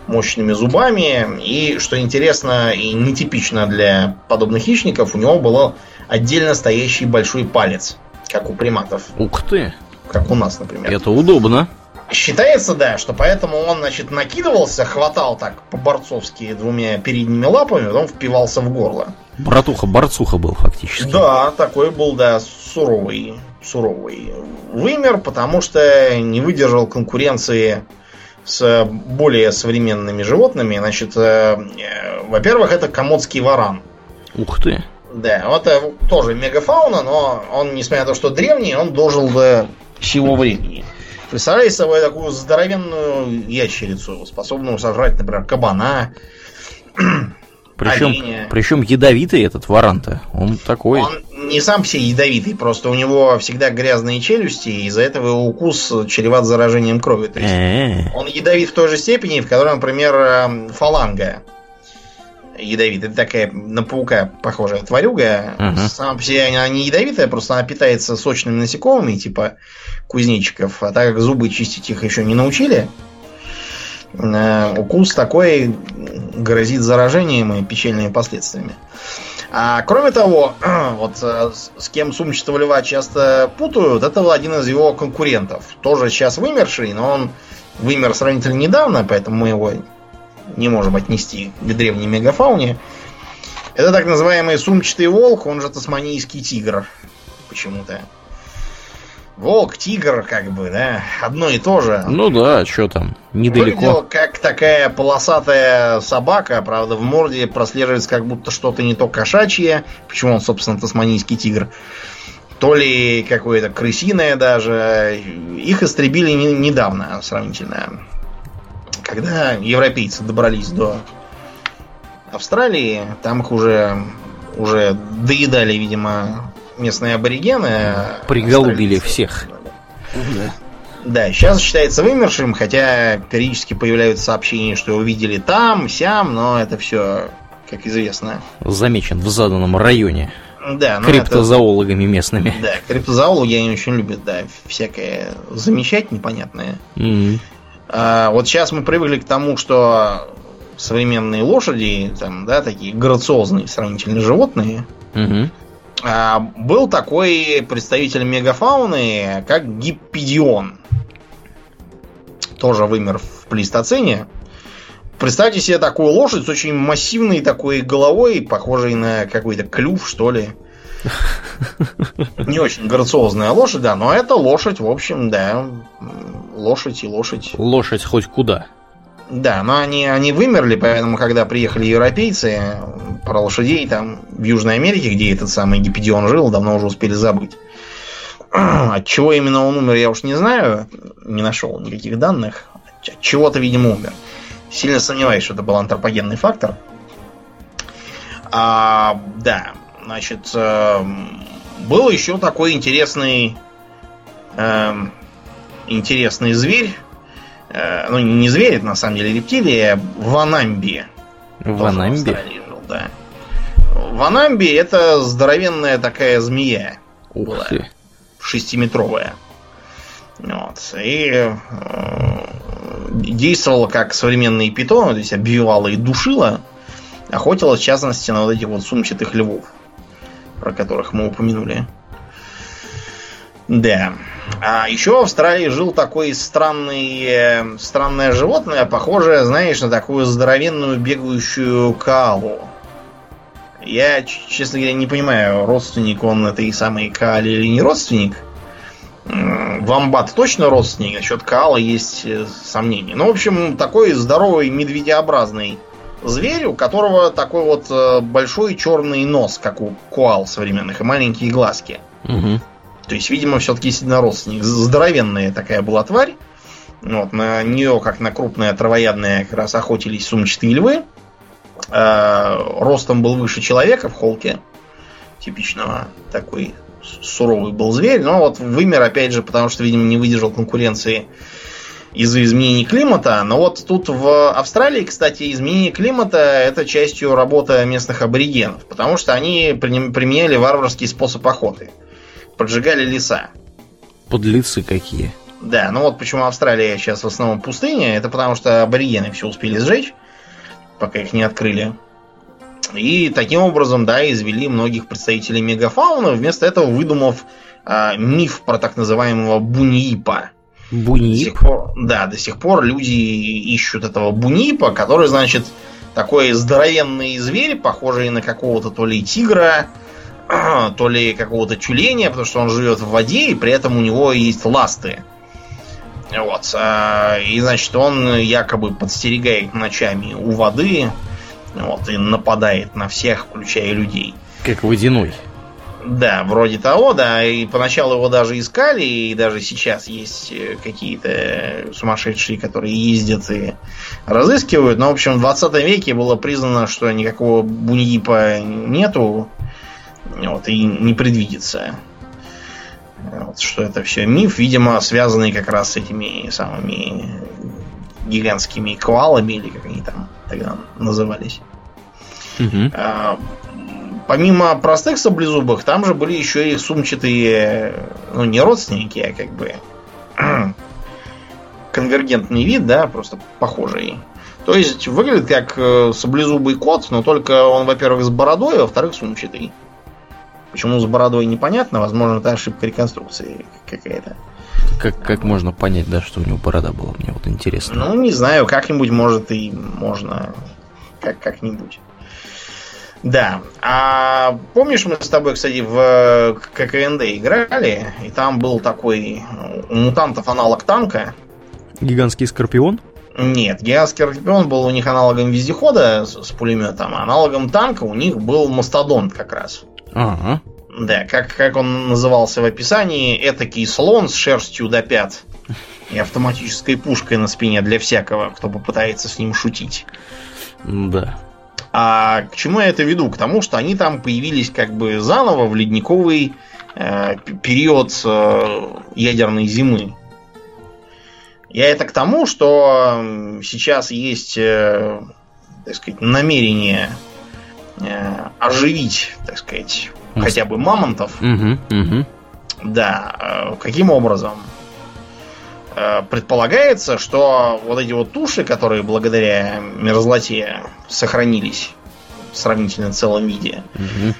мощными зубами. И, что интересно и нетипично для подобных хищников, у него был отдельно стоящий большой палец, как у приматов, Ух ты, как у нас, например. это удобно. Считается, да, что поэтому он, значит, накидывался, хватал так по-борцовски двумя передними лапами, потом впивался в горло. Братуха-борцуха был фактически. Да, такой был, да, суровый, суровый вымер, потому что не выдержал конкуренции с более современными животными. Значит, э, э, во-первых, это комодский варан. Ух ты. Да, вот это тоже мегафауна, но он, несмотря на то, что древний, он дожил до всего времени. Представляете собой такую здоровенную ящерицу, способную сожрать, например, кабана. (clears throat) Причем, Оленя. причем ядовитый этот варанта. Он такой. Он не сам все ядовитый, просто у него всегда грязные челюсти, и из-за этого его укус чреват заражением крови. То есть он ядовит в той же степени, в которой, например, эм, фаланга ядовит. Это такая на паука похожая тварюга. Ага. Сама по себе она не ядовитая, просто она питается сочными насекомыми, типа кузнечиков. А так как зубы чистить их еще не научили, э, укус такой грозит заражением и печальными последствиями. А кроме того, (clears throat) вот э, с- с кем сумчатого льва часто путают, это был один из его конкурентов. Тоже сейчас вымерший, но он вымер сравнительно недавно, поэтому мы его не можем отнести к древней мегафауне. Это так называемый сумчатый волк, он же тасманийский тигр. Почему-то. Волк, тигр, как бы, да, одно и то же. Ну да, что там, недалеко. Выглядел как такая полосатая собака, правда, в морде прослеживается как будто что-то не то кошачье. Почему он, собственно, тасманийский тигр? То ли какое-то крысиное даже. Их истребили не, недавно сравнительно. Когда европейцы добрались до Австралии, там их уже, уже доедали, видимо, местные аборигены. Приголубили всех. Да. Да, сейчас считается вымершим, хотя периодически появляются сообщения, что его видели там, сям, но это все, как известно. Замечен в заданном районе. Да, ну криптозоологами это, местными. Да, криптозоологи они очень любят, да, всякое замечать непонятное. Mm-hmm. А, вот сейчас мы привыкли к тому, что современные лошади, там, да, такие грациозные сравнительно животные, mm-hmm а, был такой представитель мегафауны, как гиппидион. Тоже вымер в плейстоцене. Представьте себе такую лошадь с очень массивной такой головой, похожей на какой-то клюв, что ли. Не очень грациозная лошадь, да, но это лошадь, в общем, да, лошадь и лошадь. Лошадь хоть куда. Да, но они, они вымерли, поэтому, когда приехали европейцы, про лошадей там в Южной Америке, где этот самый Гипедион жил, давно уже успели забыть. От чего именно он умер, я уж не знаю, не нашел никаких данных. От чего-то, видимо, умер. Сильно сомневаюсь, что это был антропогенный фактор. А, да, значит, э, был еще такой интересный, э, интересный зверь, Э, ну не зверь, это на самом деле рептилия, Ванамби. Ванамби? да. Ванамби это здоровенная такая змея. Ух была, ты. Шестиметровая. Вот. И э, действовала как современные питоны, то есть обвивала и душила. Охотилась, в частности, на вот этих вот сумчатых львов, про которых мы упомянули. Да. А еще в Австралии жил такой странный, э, странное животное, похожее, знаешь, на такую здоровенную бегающую калу. Я, честно говоря, не понимаю, родственник он этой самой кали или не родственник. Вамбат точно родственник, насчет кала есть э, сомнения. Ну, в общем, такой здоровый медведеобразный зверь, у которого такой вот э, большой черный нос, как у куал современных, и маленькие глазки. Угу. То есть, видимо, все-таки сильно родственник. Здоровенная такая была тварь. Вот, на нее, как на крупное травоядное, как раз охотились сумчатые львы. Э, ростом был выше человека в холке. Типичного такой суровый был зверь. Но вот вымер, опять же, потому что, видимо, не выдержал конкуренции из-за изменений климата. Но вот тут в Австралии, кстати, изменение климата это частью работы местных аборигенов, потому что они применяли варварский способ охоты поджигали леса. Подлецы какие. Да, ну вот почему Австралия сейчас в основном пустыня, это потому что аборигены все успели сжечь, пока их не открыли. И таким образом, да, извели многих представителей мегафауны, вместо этого выдумав а, миф про так называемого Буньипа. Буньип? Пор, да, до сих пор люди ищут этого Буньипа, который, значит, такой здоровенный зверь, похожий на какого-то то ли тигра, (clears throat) то ли какого-то тюленя, потому что он живет в воде, и при этом у него есть ласты. Вот. А, и, значит, он якобы подстерегает ночами у воды, вот, и нападает на всех, включая людей. Как водяной. Да, вроде того, да. И поначалу его даже искали, и даже сейчас есть э, какие-то сумасшедшие, которые ездят и разыскивают. Но, в общем, в 20 веке было признано, что никакого буньипа нету. Вот, и не предвидится. Вот, что это все миф, видимо, связанный как раз с этими самыми гигантскими коалами, или как они там тогда назывались. Угу. Помимо простых саблезубых, там же были еще и сумчатые, ну, не родственники, а как бы (clears throat) конвергентный вид, да, просто похожий. То есть выглядит как э, саблезубый кот, но только он, во-первых, с бородой, а во-вторых, сумчатый. Почему с бородой непонятно, возможно, это ошибка реконструкции какая-то. Как, как можно понять, да, что у него борода была? Мне вот интересно. Ну, не знаю, как-нибудь, может, и можно как- как-нибудь. Да. А помнишь, мы с тобой, кстати, в ККНД играли, и там был такой у мутантов аналог танка. Гигантский скорпион? Нет, гигантский скорпион был у них аналогом вездехода с, с пулеметом, а аналогом танка у них был мастодонт как раз. Ага. Да, как, как он назывался в описании, этакий слон с шерстью до пят и автоматической пушкой на спине для всякого, кто попытается с ним шутить. Да. А к чему я это веду? К тому, что они там появились как бы заново в ледниковый э, период э, ядерной зимы. Я это к тому, что сейчас есть, э, так сказать, намерение э, оживить, так сказать, хотя бы мамонтов. Угу, угу. Да. Э, каким образом? Э, предполагается, что вот эти вот туши, которые благодаря мерзлоте сохранились в сравнительно целом виде. Угу.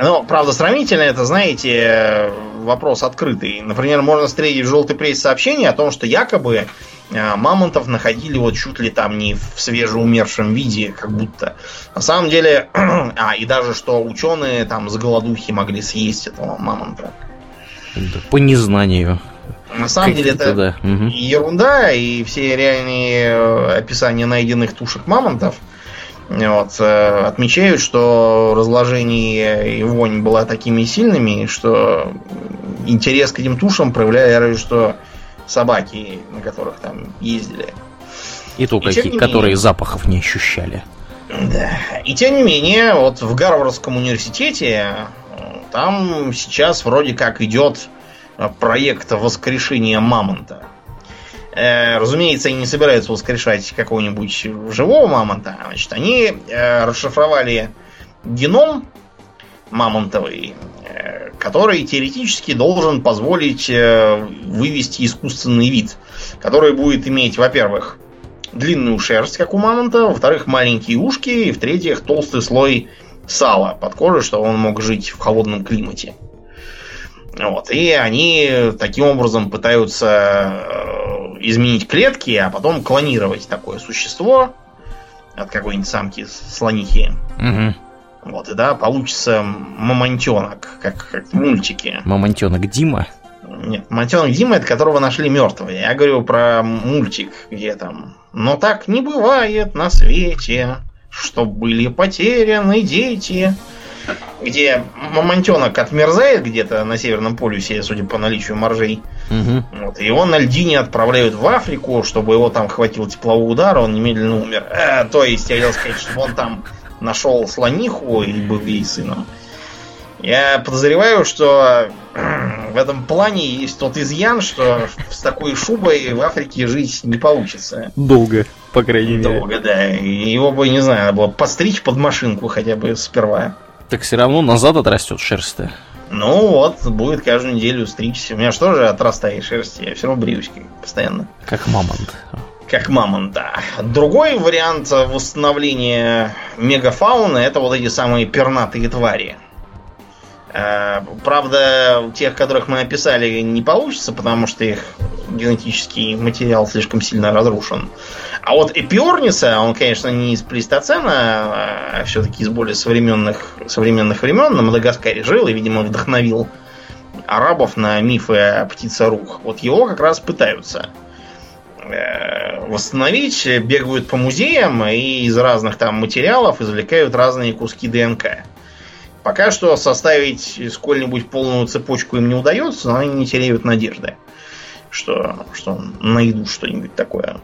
Ну, правда, сравнительно это, знаете, вопрос открытый. Например, можно встретить в желтой прессе сообщение о том, что якобы э, мамонтов находили вот чуть ли там не в свежеумершем виде, как будто. На самом деле, (clears throat) а, и даже что ученые там с голодухи могли съесть этого мамонта. Да, по незнанию. На самом деле это да. угу. ерунда, и все реальные э, описания найденных тушек мамонтов вот, э, отмечают, что разложение и вонь была такими сильными, что интерес к этим тушам проявляли разве что собаки, на которых там ездили. И то, И какие, не которые менее- запахов не ощущали. Да. И тем не менее, вот в Гарвардском университете э, там сейчас вроде как идет э, проект воскрешения мамонта. Э, разумеется, они не собираются воскрешать какого-нибудь живого мамонта. Значит, они э, расшифровали геном мамонтовый, который теоретически должен позволить вывести искусственный вид, который будет иметь, во-первых, длинную шерсть, как у мамонта, во-вторых, маленькие ушки, и в-третьих, толстый слой сала под кожей, чтобы он мог жить в холодном климате. Вот. И они таким образом пытаются э, изменить клетки, а потом клонировать такое существо от какой-нибудь самки слонихи. Угу. Вот, и да, получится мамонтенок, как, как в мультике. Мамонтенок Дима. Нет, мамонтенок Дима, это которого нашли мертвого. Я говорю про мультик, где там. Но так не бывает на свете, что были потеряны дети. Где мамонтенок отмерзает где-то на Северном полюсе, судя по наличию моржей. Угу. Вот, его на льдине отправляют в Африку, чтобы его там хватил теплового удара, он немедленно умер. Э, то есть, я хотел сказать, что он там нашел слониху и был ей сыном. Я подозреваю, что в этом плане есть тот изъян, что с такой шубой в Африке жить не получится. Долго, по крайней мере. Долго, да. Его бы, не знаю, надо было постричь под машинку хотя бы сперва. Так все равно назад отрастет шерсть-то. Ну вот, будет каждую неделю стричься. У меня же тоже отрастает шерсть, я все равно бреюсь постоянно. Как мамонт. Как мамонта. Другой вариант восстановления мегафауны это вот эти самые пернатые твари. Э, Правда, тех, которых мы описали, не получится, потому что их генетический материал слишком сильно разрушен. А вот Эпиорниса, он, конечно, не из плейстоцена, а все-таки из более современных, современных времен. На Мадагаскаре жил и, видимо, вдохновил арабов на мифы о птицерух. Вот его как раз пытаются э, восстановить, бегают по музеям и из разных там материалов извлекают разные куски ДНК. Пока что составить сколь-нибудь полную цепочку им не удается, но они не теряют надежды, что, что найдут что-нибудь такое.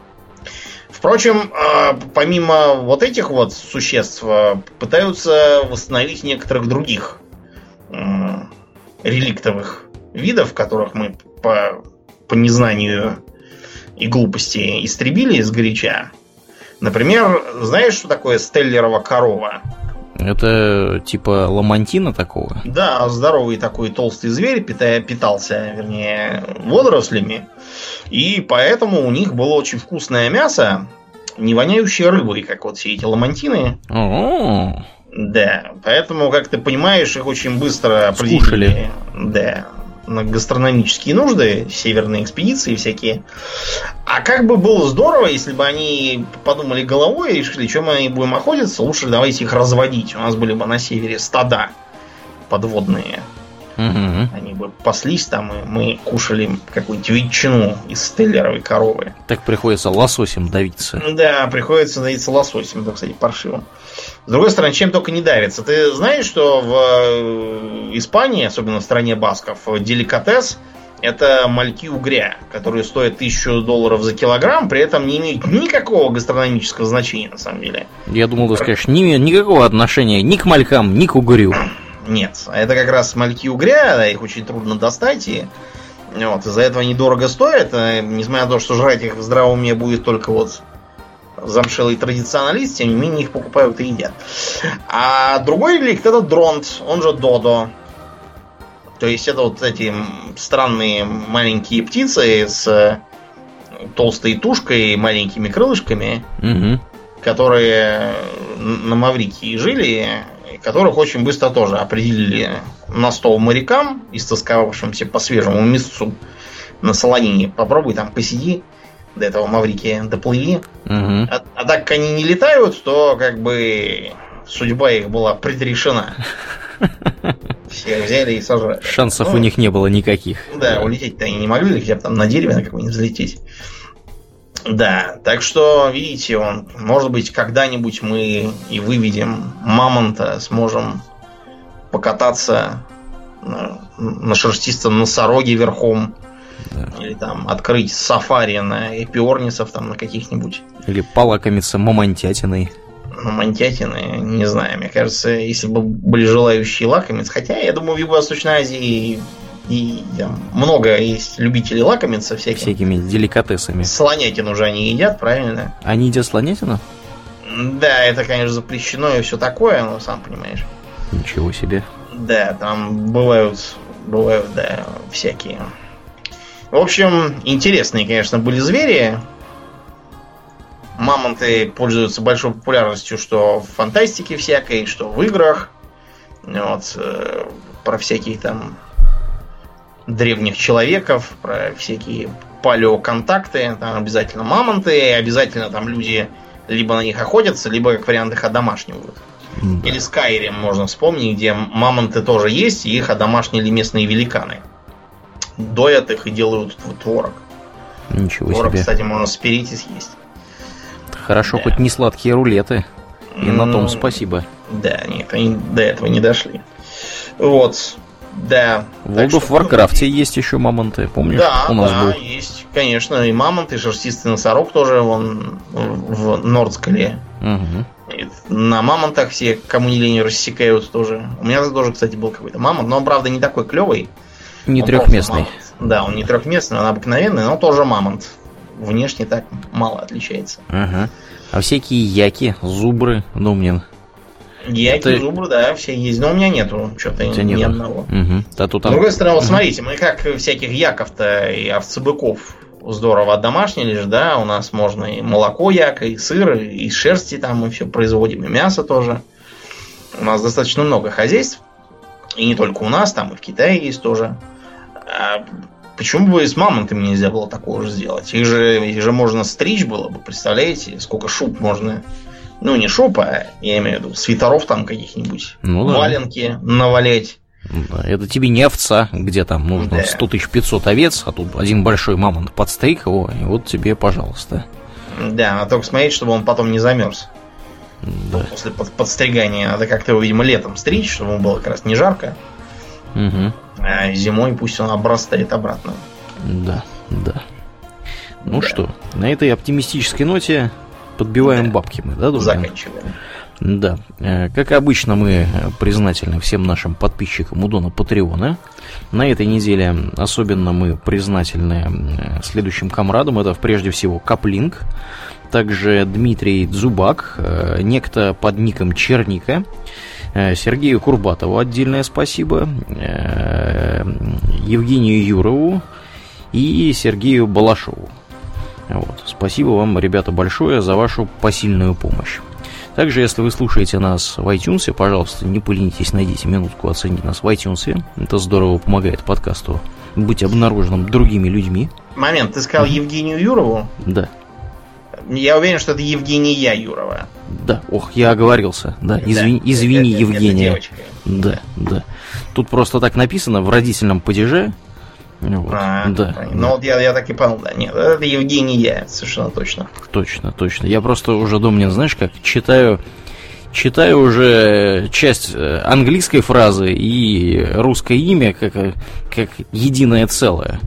Впрочем, э, помимо вот этих вот существ, э, пытаются восстановить некоторых других реликтовых видов, которых мы по, по незнанию и глупости истребили сгоряча. Например, знаешь, что такое стеллерова корова? Это типа ламантина такого? Да, здоровый такой толстый зверь питая, питался, вернее, водорослями. И поэтому у них было очень вкусное мясо, не воняющее рыбой, как вот все эти ламантины. О, Да, поэтому, как ты понимаешь, их очень быстро определили. Скушали. Да, на гастрономические нужды, северные экспедиции всякие. А как бы было здорово, если бы они подумали головой и решили, что мы будем охотиться, лучше давайте их разводить. У нас были бы на севере стада подводные. Угу. Они бы паслись там, и мы кушали какую-нибудь ветчину из стеллеровой коровы. Так приходится лососем давиться. Да, приходится давиться лососем, это, кстати, паршиво. С другой стороны, чем только не давится. Ты знаешь, что в э, Испании, особенно в стране басков, деликатес это мальки угря, которые стоят тысячу долларов за килограмм, при этом не имеют никакого гастрономического значения, на самом деле. Я думал, ты скажешь, не имеют никакого отношения ни к малькам, ни к угрю. Нет, это как раз мальки угря, да, их очень трудно достать, и вот, из-за этого они дорого стоят, а, несмотря на то, что жрать их в здравом уме будет только вот замшелый традиционалист, тем не менее их покупают и едят. А другой реликт это дронт, он же додо. То есть это вот эти странные маленькие птицы с э, толстой тушкой и маленькими крылышками, Угу. которые на Маврикии жили, которых очень быстро тоже определили на стол морякам, истосковавшимся по свежему мясцу на солонине. Попробуй там посиди, до этого Маврикия доплыви. Угу. А, а так как они не летают, то как бы судьба их была предрешена. (laughs) Всех взяли и сожрали. Шансов Ну, у них не было никаких. Да, улететь-то они не могли, хотя бы там на дереве на какое-нибудь взлететь. Да, так что, видите, он, может быть, когда-нибудь мы и выведем мамонта, сможем покататься на, на шерстистом носороге верхом. Или там открыть сафари на эпиорнисов там на каких-нибудь Или полакомиться мамонтятиной. мантятины, не знаю. Мне кажется, если бы были желающие лакомиться, хотя я думаю, в Юго-Восточной Азии и там много есть любителей лакомиться всяким. Всякими деликатесами. Слонятину уже они едят, правильно? Они едят слонятину? Да, это, конечно, запрещено и все такое, но сам понимаешь. Ничего себе. Да, там бывают, бывают, да, всякие. В общем, интересные, конечно, были звери. Мамонты пользуются большой популярностью, что в фантастике всякой, что в играх. Вот, э, про всякие там древних человеков, про всякие палеоконтакты. Там обязательно мамонты, обязательно там люди либо на них охотятся, либо, как вариант, их одомашнивают. Да. Или Skyrim можно вспомнить, где мамонты тоже есть, и их одомашнили местные великаны. Доят их и делают тв- творог. Ничего Творог, себе. кстати, можно спереть и съесть. Хорошо, Да. хоть не сладкие рулеты. И на Ну, том спасибо. Да, нет, они до этого не дошли. Вот, да. В World of что- Warcraft есть еще мамонты, помнишь? Да, у нас да, был. есть, конечно, и мамонт, и шерстистый носорог тоже вон в Нордскале. И На мамонтах все, кому не лень, рассекают тоже. У меня тоже, кстати, был какой-то мамонт, но он, правда, не такой клевый. Не Он трехместный. Да, он не трехместный, он обыкновенный, но тоже мамонт. Внешне так мало отличается. Ага. А всякие яки, зубры, ну, мне Яки, Ты- зубры, да, все есть, но у меня нету что-то ни нету. одного. Мгм. Да тут С другой стороны, вот смотрите, мы как всяких яков-то и овцебыков здорово отдомашнили же, да, у нас можно и молоко яка, и сыр, и шерсти там мы все производим, и мясо тоже. У нас достаточно много хозяйств, и не только у нас, там и в Китае есть тоже. А почему бы и с мамонтами нельзя было такого же сделать? Их же, их же можно стричь было бы, представляете, сколько шуб можно... Ну, не шуб, а я имею в виду свитеров там каких-нибудь, Ну да. валенки навалять. Да, Это тебе не овца, где там нужно Да. 100 тысяч 500 овец, а тут один большой мамонт подстриг его, и вот тебе, пожалуйста. Да, а только смотреть, чтобы он потом не замерз Да. после под- подстригания. Надо как-то его, видимо, летом стричь, чтобы ему было как раз не жарко. Мгм. А зимой пусть он обрастает обратно. Да, да. Ну Да. что, на этой оптимистической ноте подбиваем Да. бабки мы, да, друзья? Заканчиваем. Да. Э, Как обычно, мы признательны всем нашим подписчикам у Дона Патреона. На этой неделе особенно мы признательны э, следующим комрадам. Это прежде всего Каплинг, также Дмитрий Дзубак, э, некто под ником Черника, Сергею Курбатову отдельное спасибо, Евгению Юрову и Сергею Балашову. Вот. Спасибо вам, ребята, большое за вашу посильную помощь. Также, если вы слушаете нас в iTunes, пожалуйста, не поленитесь, найдите минутку оценить нас в iTunes. Это здорово помогает подкасту быть обнаруженным другими людьми. Момент, ты сказал Евгению Юрову? Да. Я уверен, что это Евгения Юрова. Да, ох, я оговорился. Да, извини, да, извини это, Евгения. Это да, да. Тут просто так написано в родительном падеже. Вот, а, да. Ну вот я, я так и понял, да. Нет, это Евгения, совершенно точно. Точно, точно. Я просто уже думаю, знаешь, как читаю читаю уже часть э, английской фразы и русское имя как, э, как единое целое.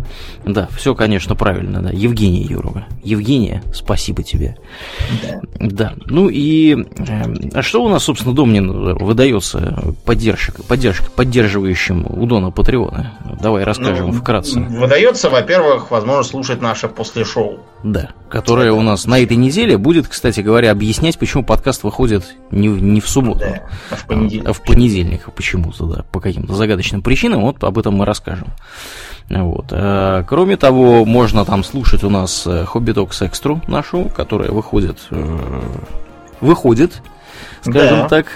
Да, все, конечно, правильно, да. Евгения Юрова. Евгения, спасибо тебе. Да. да. Ну и э, а что у нас, собственно, Домнин выдается поддержка, поддержка, поддерживающим у Дона Патреона? Давай расскажем ну, вкратце. Выдается, во-первых, возможность слушать наше после шоу. Да, которое у нас на этой неделе будет, кстати говоря, объяснять, почему подкаст выходит не, не в субботу, да, а в понедельник. А в понедельник почему-то, да, по каким-то загадочным причинам. Вот об этом мы расскажем. Вот. А, кроме того, можно там слушать у нас Hobby Talks Extra нашу, которая выходит, э, выходит, скажем да. так.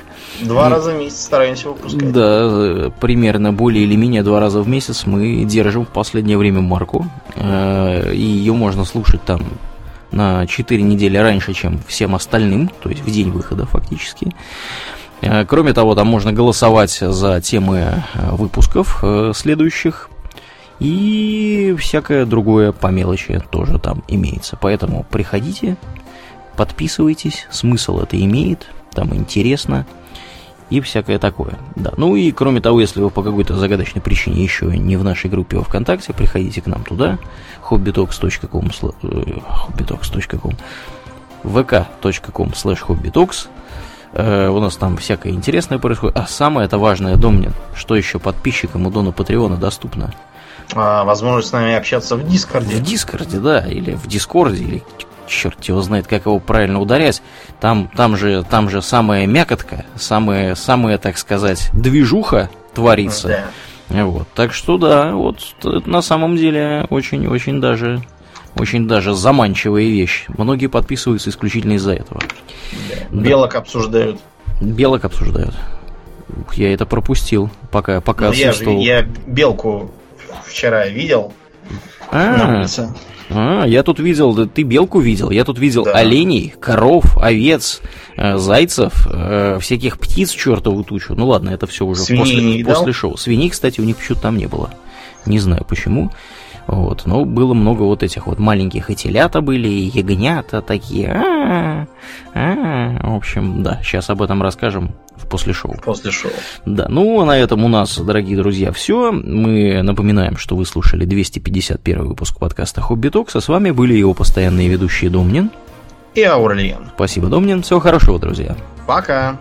Два раза в месяц стараемся выпускать. Да, примерно более или менее два раза в месяц мы держим в последнее время марку. Э, и ее можно слушать там на 4 недели раньше, чем всем остальным, то есть в день выхода фактически. Э, кроме того, там можно голосовать за темы выпусков следующих. И всякое другое по мелочи тоже там имеется. Поэтому приходите, подписывайтесь, смысл это имеет, там интересно и всякое такое. Да. Ну и кроме того, если вы по какой-то загадочной причине еще не в нашей группе во ВКонтакте, приходите к нам туда, hobbytalks.com hobbytalks.com vk.com slash hobbytalks э, у нас там всякое интересное происходит. А самое это важное, Домнин, что еще подписчикам у Дона Патреона доступно – а, возможность с нами общаться в Дискорде. В Дискорде, да, или в Дискорде, или черт его знает, как его правильно ударять. Там, там, же, там же самая мякотка, самая, самая, так сказать, движуха творится. Да. Вот. Так что да, вот это на самом деле очень-очень даже очень даже заманчивая вещь. Многие подписываются исключительно из-за этого. Да. Белок да. обсуждают. Белок обсуждают. Я это пропустил, пока, пока ну. Я, я белку вчера видел а, на улице. А, я тут видел, ты белку видел, я тут видел да. оленей, коров, овец, э, зайцев, э, всяких птиц чертову тучу. Ну ладно, это все уже после, после шоу. Свиней, кстати, у них почему-то там не было. Не знаю почему. Вот, но было много вот этих вот маленьких и телята были, и ягнята такие. А-а-а, а-а-а. В общем, да, сейчас об этом расскажем в после шоу. После шоу. Да, ну, на этом у нас, дорогие друзья, все. Мы напоминаем, что вы слушали 251 выпуск подкаста Хобби Токс, а с вами были его постоянные ведущие Домнин и Аурлиен. Спасибо, Домнин. Всего хорошего, друзья. Пока.